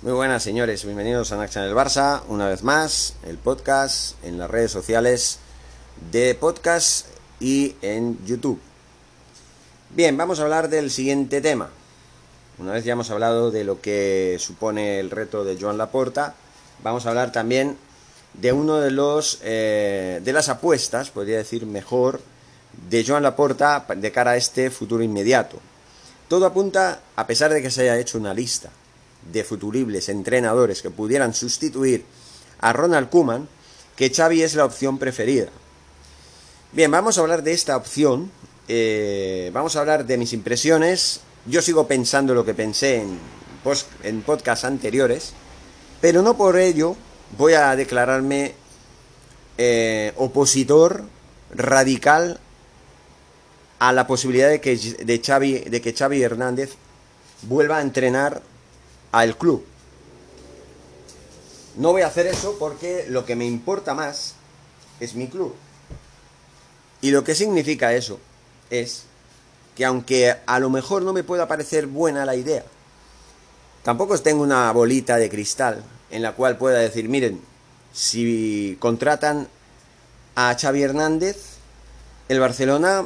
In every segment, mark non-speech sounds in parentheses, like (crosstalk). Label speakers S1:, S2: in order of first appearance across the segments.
S1: Muy buenas señores, bienvenidos a Naxa del Barça, una vez más, el podcast en las redes sociales de podcast y en YouTube. Bien, vamos a hablar del siguiente tema. Una vez ya hemos hablado de lo que supone el reto de Joan Laporta, vamos a hablar también de uno de los eh, de las apuestas, podría decir mejor, de Joan Laporta de cara a este futuro inmediato. Todo apunta, a pesar de que se haya hecho una lista de futuribles entrenadores que pudieran sustituir a Ronald Koeman, que Xavi es la opción preferida. Bien, vamos a hablar de esta opción, eh, vamos a hablar de mis impresiones. Yo sigo pensando lo que pensé en, en podcasts anteriores, pero no por ello voy a declararme eh, opositor radical a la posibilidad de que, de, Xavi, de que Xavi Hernández vuelva a entrenar al club. No voy a hacer eso porque lo que me importa más es mi club. Y lo que significa eso es que aunque a lo mejor no me pueda parecer buena la idea, tampoco tengo una bolita de cristal en la cual pueda decir, miren, si contratan a Xavi Hernández, el Barcelona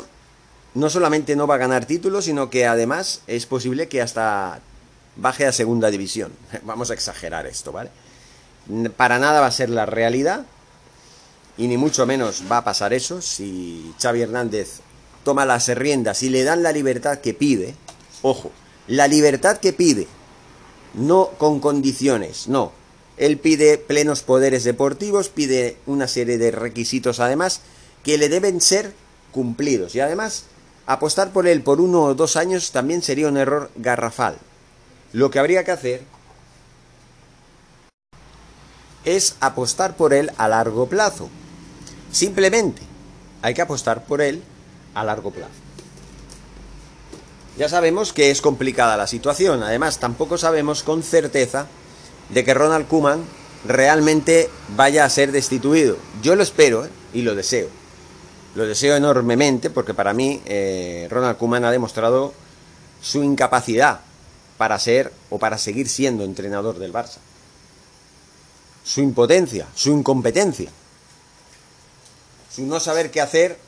S1: no solamente no va a ganar títulos, sino que además es posible que hasta baje a segunda división. (laughs) Vamos a exagerar esto, ¿vale? Para nada va a ser la realidad y ni mucho menos va a pasar eso si Xavi Hernández toma las riendas y le dan la libertad que pide. Ojo, la libertad que pide, no con condiciones, no. Él pide plenos poderes deportivos, pide una serie de requisitos además que le deben ser cumplidos y además apostar por él por uno o dos años también sería un error garrafal. Lo que habría que hacer es apostar por él a largo plazo. Simplemente hay que apostar por él a largo plazo. Ya sabemos que es complicada la situación, además tampoco sabemos con certeza de que Ronald Kuman realmente vaya a ser destituido. Yo lo espero ¿eh? y lo deseo. Lo deseo enormemente porque para mí eh, Ronald Kuman ha demostrado su incapacidad para ser o para seguir siendo entrenador del Barça. Su impotencia, su incompetencia, su no saber qué hacer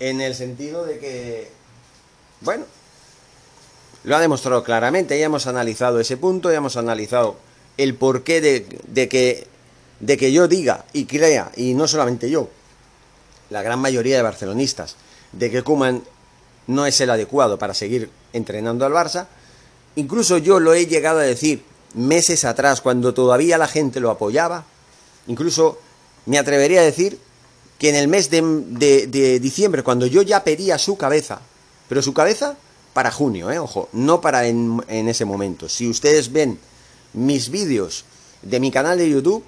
S1: en el sentido de que, bueno, lo ha demostrado claramente, ya hemos analizado ese punto, ya hemos analizado el porqué de, de, que, de que yo diga y crea, y no solamente yo, la gran mayoría de barcelonistas, de que Kuman no es el adecuado para seguir entrenando al Barça. Incluso yo lo he llegado a decir meses atrás, cuando todavía la gente lo apoyaba. Incluso me atrevería a decir que en el mes de, diciembre, cuando yo ya pedía su cabeza, pero su cabeza para junio, ¿eh? ojo, no para en, en ese momento. Si ustedes ven mis vídeos de mi canal de YouTube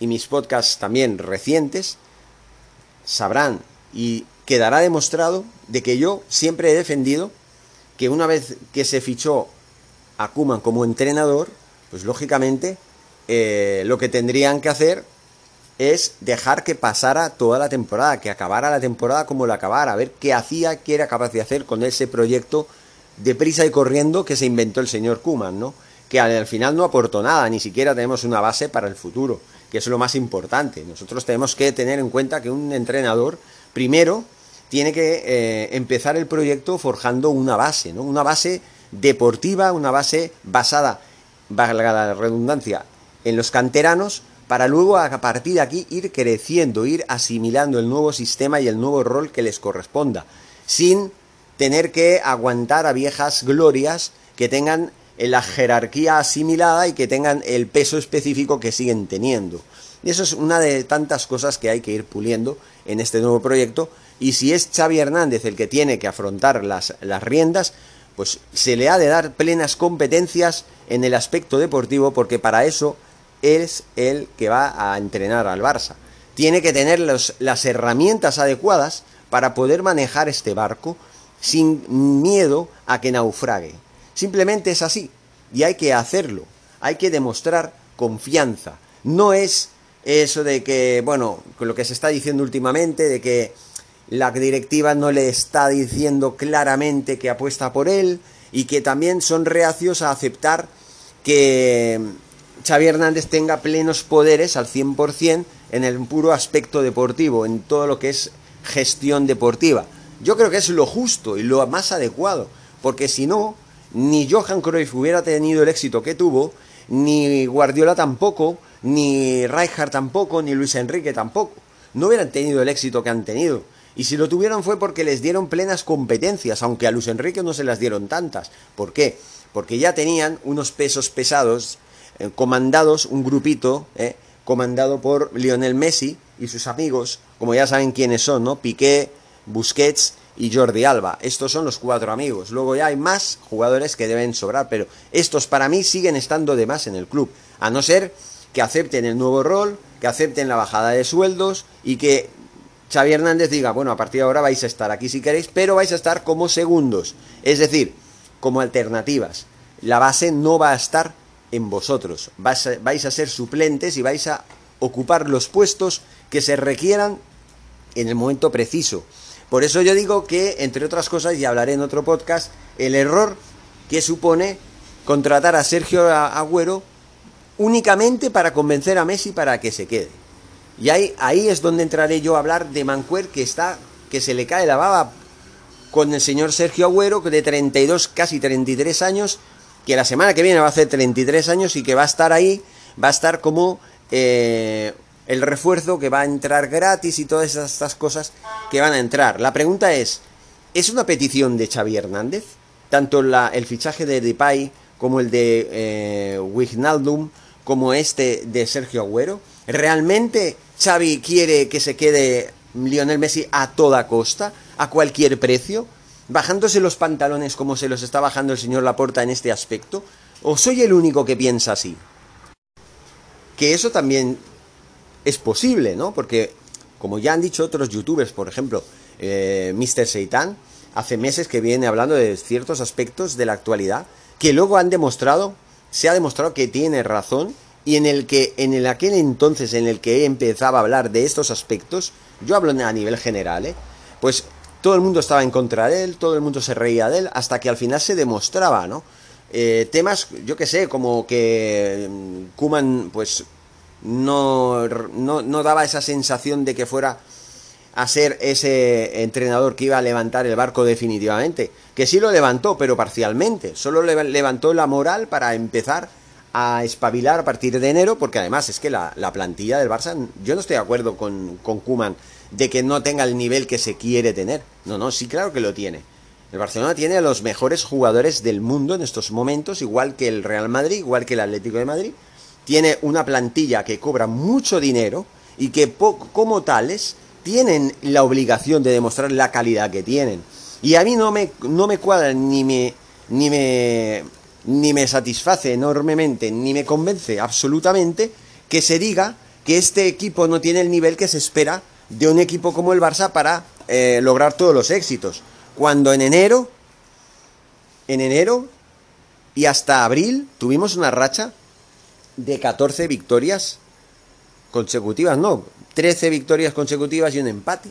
S1: y mis podcasts también recientes, sabrán y quedará demostrado de que yo siempre he defendido que una vez que se fichó a Kuman como entrenador, pues lógicamente eh, lo que tendrían que hacer es dejar que pasara toda la temporada, que acabara la temporada como la acabara, a ver qué hacía, qué era capaz de hacer con ese proyecto de prisa y corriendo que se inventó el señor Kuman, ¿no? Que al final no aportó nada, ni siquiera tenemos una base para el futuro, que es lo más importante. Nosotros tenemos que tener en cuenta que un entrenador, primero, tiene que eh, empezar el proyecto forjando una base, ¿no? Una base deportiva, una base basada, valga la redundancia, en los canteranos, para luego a partir de aquí ir creciendo, ir asimilando el nuevo sistema y el nuevo rol que les corresponda, sin tener que aguantar a viejas glorias que tengan la jerarquía asimilada y que tengan el peso específico que siguen teniendo. Y eso es una de tantas cosas que hay que ir puliendo en este nuevo proyecto y si es Xavi Hernández el que tiene que afrontar las, las riendas, pues se le ha de dar plenas competencias en el aspecto deportivo porque para eso es el que va a entrenar al Barça. Tiene que tener las herramientas adecuadas para poder manejar este barco sin miedo a que naufrague. Simplemente es así y hay que hacerlo, hay que demostrar confianza. No es eso de que, bueno, lo que se está diciendo últimamente, de que la directiva no le está diciendo claramente que apuesta por él y que también son reacios a aceptar que Xavi Hernández tenga plenos poderes al 100% en el puro aspecto deportivo, en todo lo que es gestión deportiva. Yo creo que es lo justo y lo más adecuado, porque si no, ni Johan Cruyff hubiera tenido el éxito que tuvo, ni Guardiola tampoco, ni Rijkaard tampoco, ni Luis Enrique tampoco. No hubieran tenido el éxito que han tenido. Y si lo tuvieron fue porque les dieron plenas competencias, aunque a Luis Enrique no se las dieron tantas. ¿Por qué? Porque ya tenían unos pesos pesados, eh, comandados, un grupito, eh, comandado por Lionel Messi y sus amigos, como ya saben quiénes son, ¿no? Piqué, Busquets y Jordi Alba. Estos son los cuatro amigos. Luego ya hay más jugadores que deben sobrar, pero estos para mí siguen estando de más en el club. A no ser que acepten el nuevo rol, que acepten la bajada de sueldos y que Xavi Hernández diga, bueno, a partir de ahora vais a estar aquí si queréis, pero vais a estar como segundos. Es decir, como alternativas. La base no va a estar en vosotros. Vais a, vais a ser suplentes y vais a ocupar los puestos que se requieran en el momento preciso. Por eso yo digo que, entre otras cosas, y hablaré en otro podcast, el error que supone contratar a Sergio Agüero únicamente para convencer a Messi para que se quede. Y ahí, ahí es donde entraré yo a hablar de Mancuer, que está, que se le cae la baba con el señor Sergio Agüero, de 32, casi 33 años, que la semana que viene va a hacer 33 años y que va a estar ahí, va a estar como eh, el refuerzo que va a entrar gratis y todas estas cosas que van a entrar. La pregunta es, ¿es una petición de Xavi Hernández? Tanto el fichaje de Depay como el de eh, Wijnaldum, como este de Sergio Agüero. ¿Realmente Xavi quiere que se quede Lionel Messi a toda costa, a cualquier precio, bajándose los pantalones como se los está bajando el señor Laporta en este aspecto? ¿O soy el único que piensa así? Que eso también es posible, ¿no? Porque, como ya han dicho otros youtubers, por ejemplo, eh, Mr. Seitan, hace meses que viene hablando de ciertos aspectos de la actualidad que luego han demostrado, se ha demostrado que tiene razón y en el que en el aquel entonces en el que empezaba a hablar de estos aspectos, yo hablo a nivel general, ¿eh? pues todo el mundo estaba en contra de él, todo el mundo se reía de él, hasta que al final se demostraba, ¿no? Eh, temas, yo que sé, como que Kuman, pues no, no, no daba esa sensación de que fuera a ser ese entrenador que iba a levantar el barco definitivamente. Que sí lo levantó, pero parcialmente. Solo levantó la moral para empezar a espabilar a partir de enero, porque además es que la, plantilla del Barça, yo no estoy de acuerdo con, con Kuman de que no tenga el nivel que se quiere tener. No, no, sí, claro que lo tiene. El Barcelona tiene a los mejores jugadores del mundo en estos momentos, igual que el Real Madrid, igual que el Atlético de Madrid. Tiene una plantilla que cobra mucho dinero y que como tales tienen la obligación de demostrar la calidad que tienen. Y a mí no me, no me cuadra ni me, ni me, ni me satisface enormemente, ni me convence absolutamente que se diga que este equipo no tiene el nivel que se espera de un equipo como el Barça para eh, lograr todos los éxitos. Cuando en enero, en enero y hasta abril tuvimos una racha de 14 victorias consecutivas, no, 13 victorias consecutivas y un empate.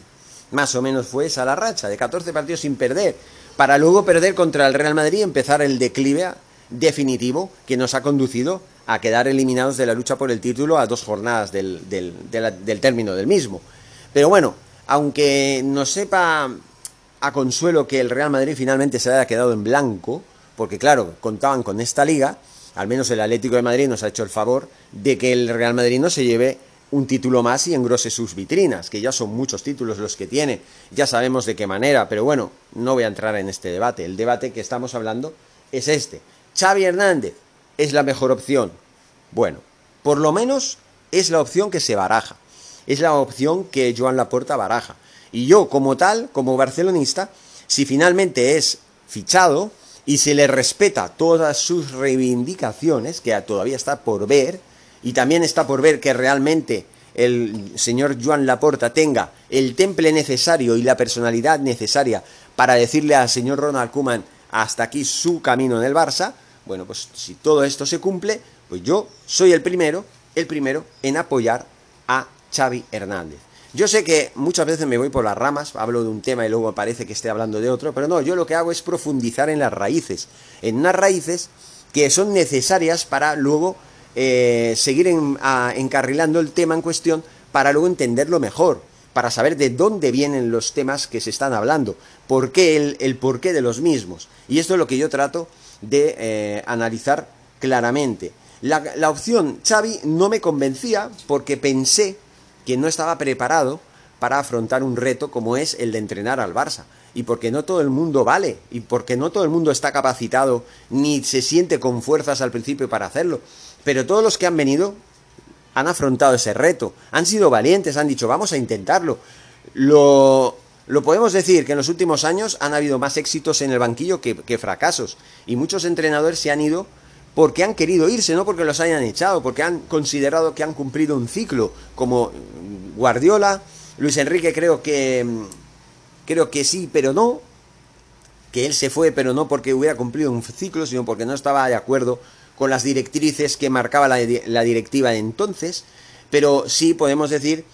S1: Más o menos fue esa la racha, de 14 partidos sin perder, para luego perder contra el Real Madrid y empezar el declive definitivo que nos ha conducido a quedar eliminados de la lucha por el título a dos jornadas del, del término del mismo. Pero bueno, aunque nos sepa a consuelo que el Real Madrid finalmente se haya quedado en blanco, porque claro, contaban con esta liga, al menos el Atlético de Madrid nos ha hecho el favor de que el Real Madrid no se lleve un título más y engrose sus vitrinas, que ya son muchos títulos los que tiene, ya sabemos de qué manera, pero bueno, no voy a entrar en este debate, el debate que estamos hablando es este. Xavi Hernández es la mejor opción. Bueno, por lo menos es la opción que se baraja, es la opción que Joan Laporta baraja. Y yo, como tal, como barcelonista, si finalmente es fichado y se le respeta todas sus reivindicaciones, que todavía está por ver, y también está por ver que realmente el señor Joan Laporta tenga el temple necesario y la personalidad necesaria para decirle al señor Ronald Koeman hasta aquí su camino en el Barça, bueno, pues si todo esto se cumple, pues yo soy el primero, el primero en apoyar a Xavi Hernández. Yo sé que muchas veces me voy por las ramas, hablo de un tema y luego parece que esté hablando de otro, pero no, yo lo que hago es profundizar en las raíces, en unas raíces que son necesarias para luego eh, seguir encarrilando el tema en cuestión para luego entenderlo mejor, para saber de dónde vienen los temas que se están hablando, por qué el, porqué de los mismos. Y esto es lo que yo trato de eh, analizar claramente. La, la opción Xavi no me convencía porque pensé que no estaba preparado para afrontar un reto como es el de entrenar al Barça. Y porque no todo el mundo vale, y porque no todo el mundo está capacitado, ni se siente con fuerzas al principio para hacerlo. Pero todos los que han venido han afrontado ese reto, han sido valientes, han dicho, vamos a intentarlo. Lo, lo podemos decir que en los últimos años han habido más éxitos en el banquillo que fracasos. Y muchos entrenadores se han ido porque han querido irse, no porque los hayan echado, porque han considerado que han cumplido un ciclo, como Guardiola, Luis Enrique creo que creo que sí, pero no, que él se fue, pero no porque hubiera cumplido un ciclo, sino porque no estaba de acuerdo con las directrices que marcaba la, directiva de entonces, pero sí podemos decir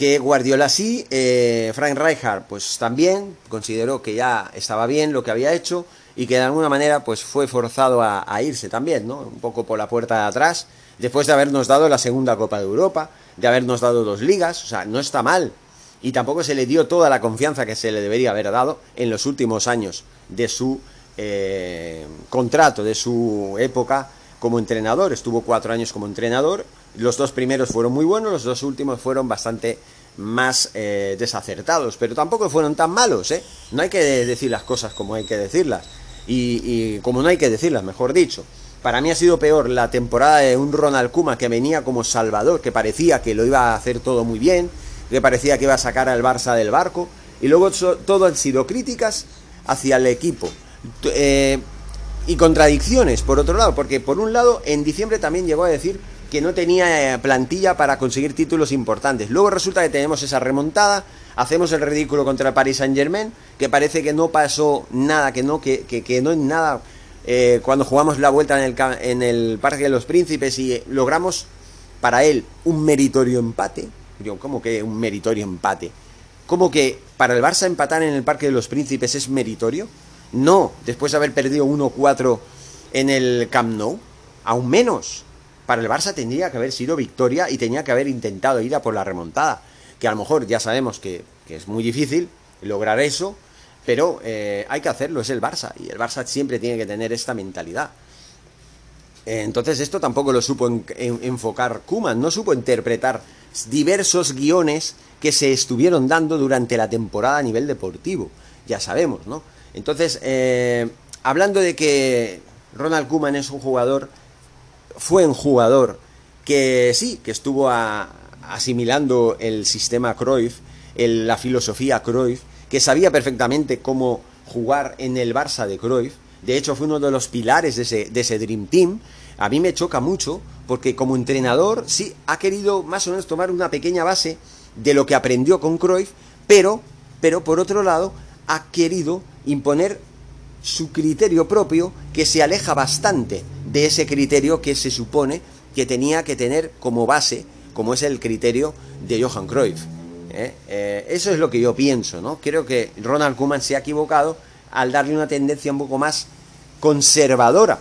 S1: que Guardiola sí, eh, Frank Rijkaard pues también consideró que ya estaba bien lo que había hecho y que de alguna manera pues fue forzado a, irse también, ¿no? Un poco por la puerta de atrás, después de habernos dado la segunda Copa de Europa, de habernos dado dos ligas, o sea, no está mal. Y tampoco se le dio toda la confianza que se le debería haber dado en los últimos años de su eh, contrato, de su época como entrenador. Estuvo cuatro años como entrenador. Los dos primeros fueron muy buenos, los dos últimos fueron bastante más eh, desacertados, pero tampoco fueron tan malos, ¿eh? No hay que decir las cosas como hay que decirlas. Y, y como no hay que decirlas, mejor dicho. Para mí ha sido peor la temporada de un Ronald Kuma que venía como salvador, que parecía que lo iba a hacer todo muy bien, que parecía que iba a sacar al Barça del barco, y luego todo han sido críticas hacia el equipo. Eh, y contradicciones, por otro lado, porque por un lado, en diciembre también llegó a decir que no tenía eh, plantilla para conseguir títulos importantes. Luego resulta que tenemos esa remontada, hacemos el ridículo contra el Paris Saint Germain, que parece que no pasó nada, que no, que, que, no es nada eh, cuando jugamos la vuelta en el, en el Parque de los Príncipes y logramos para él un meritorio empate. ¿Cómo que un meritorio empate? ¿Cómo que para el Barça empatar en el Parque de los Príncipes es meritorio? No, después de haber perdido 1-4 en el Camp Nou, aún menos. Para el Barça tendría que haber sido victoria y tenía que haber intentado ir a por la remontada. Que a lo mejor ya sabemos que, es muy difícil lograr eso, pero eh, hay que hacerlo, es el Barça, y el Barça siempre tiene que tener esta mentalidad. Eh, entonces esto tampoco lo supo enfocar Kuman, no supo interpretar diversos guiones que se estuvieron dando durante la temporada a nivel deportivo, ya sabemos, ¿no? Entonces, eh, hablando de que Ronald Kuman es un jugador, fue un jugador que sí, que estuvo asimilando el sistema Cruyff, la filosofía Cruyff, que sabía perfectamente cómo jugar en el Barça de Cruyff. De hecho, fue uno de los pilares de ese, Dream Team. A mí me choca mucho porque como entrenador sí ha querido más o menos tomar una pequeña base de lo que aprendió con Cruyff, pero, pero por otro lado ha querido imponer su criterio propio que se aleja bastante de ese criterio que se supone que tenía que tener como base, como es el criterio de Johan Cruyff. ¿eh? Eh, eso es lo que yo pienso, ¿no? Creo que Ronald Koeman se ha equivocado al darle una tendencia un poco más conservadora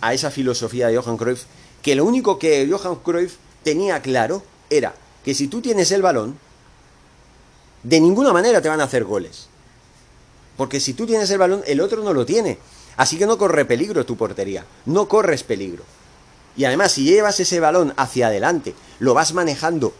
S1: a esa filosofía de Johan Cruyff, que lo único que Johan Cruyff tenía claro era que si tú tienes el balón, de ninguna manera te van a hacer goles. Porque si tú tienes el balón, el otro no lo tiene. Así que no corre peligro tu portería, no corres peligro. Y además, si llevas ese balón hacia adelante, lo vas manejando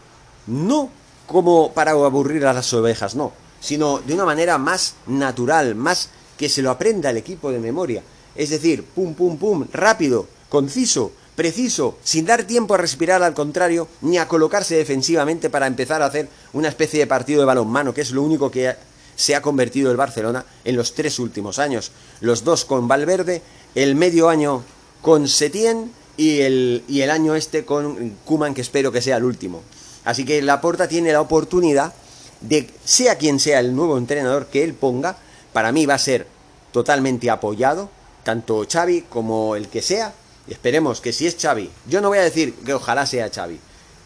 S1: no como para aburrir a las ovejas, no, sino de una manera más natural, más que se lo aprenda el equipo de memoria. Es decir, pum, pum, pum, rápido, conciso, preciso, sin dar tiempo a respirar al contrario, ni a colocarse defensivamente para empezar a hacer una especie de partido de balonmano, que es lo único que se ha convertido el Barcelona en los tres últimos años. Los dos con Valverde, el medio año con Setién y el, y el año este con Kuman, que espero que sea el último. Así que Laporta tiene la oportunidad de, sea quien sea el nuevo entrenador que él ponga, para mí va a ser totalmente apoyado, tanto Xavi como el que sea. Esperemos que si es Xavi, yo no voy a decir que ojalá sea Xavi.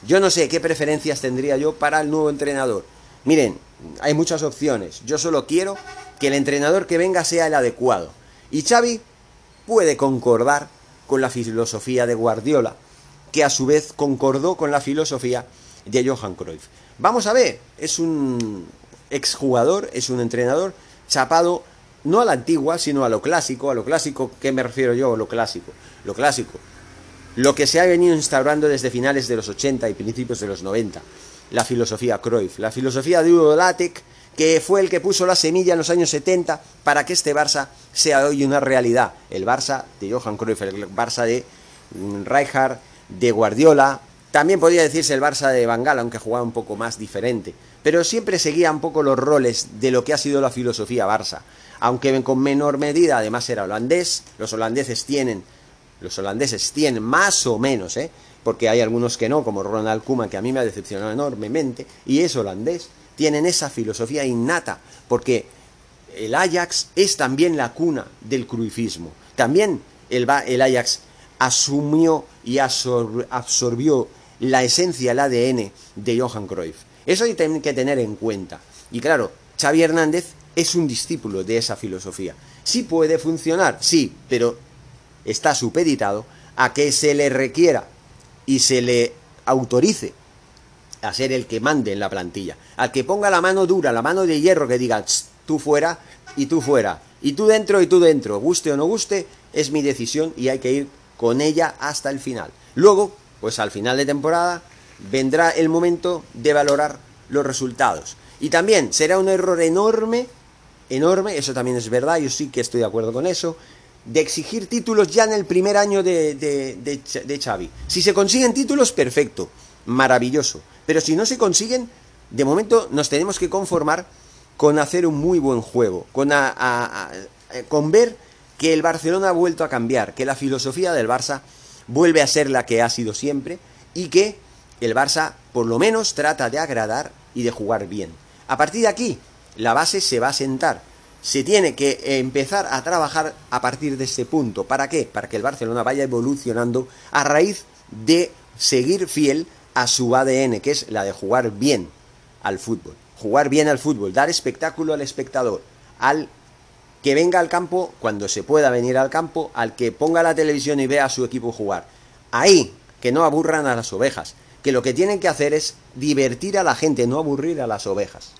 S1: Yo no sé qué preferencias tendría yo para el nuevo entrenador. Miren, hay muchas opciones. Yo solo quiero que el entrenador que venga sea el adecuado. Y Xavi puede concordar con la filosofía de Guardiola, que a su vez concordó con la filosofía de Johan Cruyff. Vamos a ver, es un exjugador, es un entrenador chapado no a la antigua, sino a lo clásico. A lo clásico, ¿qué me refiero yo? Lo clásico. Lo clásico. Lo que se ha venido instaurando desde finales de los 80 y principios de los 90. La filosofía Cruyff. La filosofía de Udo que fue el que puso la semilla en los años 70 para que este Barça sea hoy una realidad. El Barça de Johan Cruyff, el Barça de mm, Rijkaard, de Guardiola. También podría decirse el Barça de Bangal, aunque jugaba un poco más diferente. Pero siempre seguía un poco los roles de lo que ha sido la filosofía Barça aunque con menor medida, además era holandés, los holandeses tienen, los holandeses tienen más o menos, ¿eh? Porque hay algunos que no, como Ronald Koeman, que a mí me ha decepcionado enormemente, y es holandés, tienen esa filosofía innata, porque el Ajax es también la cuna del cruifismo. También el, el Ajax asumió y absorbió la esencia, el ADN de Johan Cruyff. Eso hay que tener en cuenta. Y claro, Xavi Hernández es un discípulo de esa filosofía. Sí puede funcionar, sí, pero está supeditado a que se le requiera y se le autorice a ser el que mande en la plantilla, al que ponga la mano dura, la mano de hierro, que diga, tú fuera y tú fuera, y tú dentro y tú dentro, guste o no guste, es mi decisión y hay que ir con ella hasta el final. Luego, pues al final de temporada, vendrá el momento de valorar los resultados. Y también será un error enorme enorme, eso también es verdad, yo sí que estoy de acuerdo con eso, de exigir títulos ya en el primer año de, de, de, Xavi. Si se consiguen títulos, perfecto, maravilloso. Pero si no se consiguen, de momento nos tenemos que conformar con hacer un muy buen juego, con, con ver que el Barcelona ha vuelto a cambiar, que la filosofía del Barça vuelve a ser la que ha sido siempre y que el Barça por lo menos trata de agradar y de jugar bien. A partir de aquí, la base se va a sentar. Se tiene que empezar a trabajar a partir de ese punto. ¿Para qué? Para que el Barcelona vaya evolucionando a raíz de seguir fiel a su ADN, que es la de jugar bien al fútbol. Jugar bien al fútbol, dar espectáculo al espectador, al que venga al campo cuando se pueda venir al campo, al que ponga la televisión y vea a su equipo jugar. Ahí, que no aburran a las ovejas, que lo que tienen que hacer es divertir a la gente, no aburrir a las ovejas.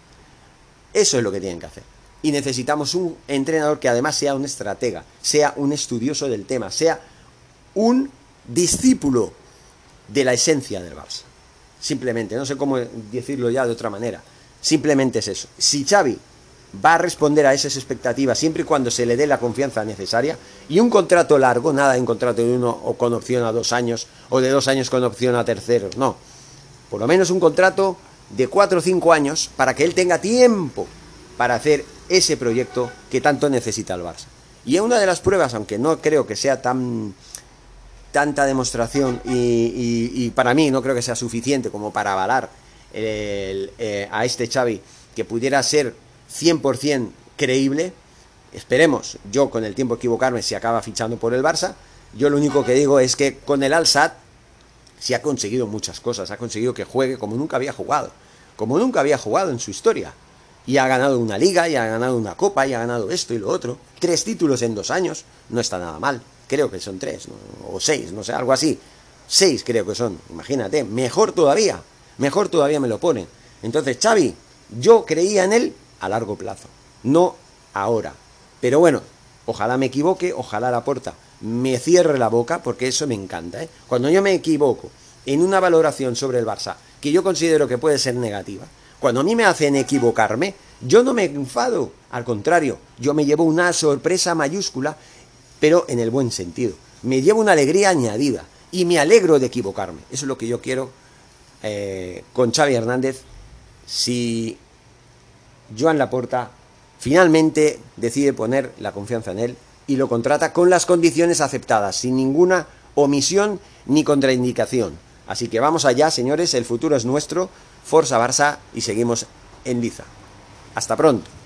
S1: Eso es lo que tienen que hacer. Y necesitamos un entrenador que además sea un estratega, sea un estudioso del tema, sea un discípulo de la esencia del Barça. Simplemente, no sé cómo decirlo ya de otra manera. Simplemente es eso. Si Xavi va a responder a esas expectativas siempre y cuando se le dé la confianza necesaria y un contrato largo, nada en contrato de uno o con opción a dos años o de dos años con opción a terceros, no. Por lo menos un contrato de 4 o 5 años para que él tenga tiempo para hacer ese proyecto que tanto necesita el Barça. Y una de las pruebas, aunque no creo que sea tan tanta demostración y, para mí no creo que sea suficiente como para avalar eh, a este Xavi que pudiera ser 100% creíble, esperemos, yo con el tiempo equivocarme si acaba fichando por el Barça, yo lo único que digo es que con el Al-Sad se ha conseguido muchas cosas, ha conseguido que juegue como nunca había jugado como nunca había jugado en su historia. Y ha ganado una liga, y ha ganado una copa, y ha ganado esto y lo otro. Tres títulos en dos años, no está nada mal. Creo que son tres, o seis, no sé, algo así. Seis creo que son, imagínate, mejor todavía, mejor todavía me lo ponen. Entonces, Xavi, yo creía en él a largo plazo, no ahora. Pero bueno, ojalá me equivoque, ojalá la puerta me cierre la boca, porque eso me encanta. ¿eh? Cuando yo me equivoco en una valoración sobre el Barça que yo considero que puede ser negativa, cuando a mí me hacen equivocarme, yo no me enfado, al contrario, yo me llevo una sorpresa mayúscula, pero en el buen sentido. Me llevo una alegría añadida y me alegro de equivocarme. Eso es lo que yo quiero eh, con Xavi Hernández. Si Joan Laporta finalmente decide poner la confianza en él y lo contrata con las condiciones aceptadas, sin ninguna omisión ni contraindicación. Así que vamos allá, señores, el futuro es nuestro, Forza Barça y seguimos en Liza. Hasta pronto.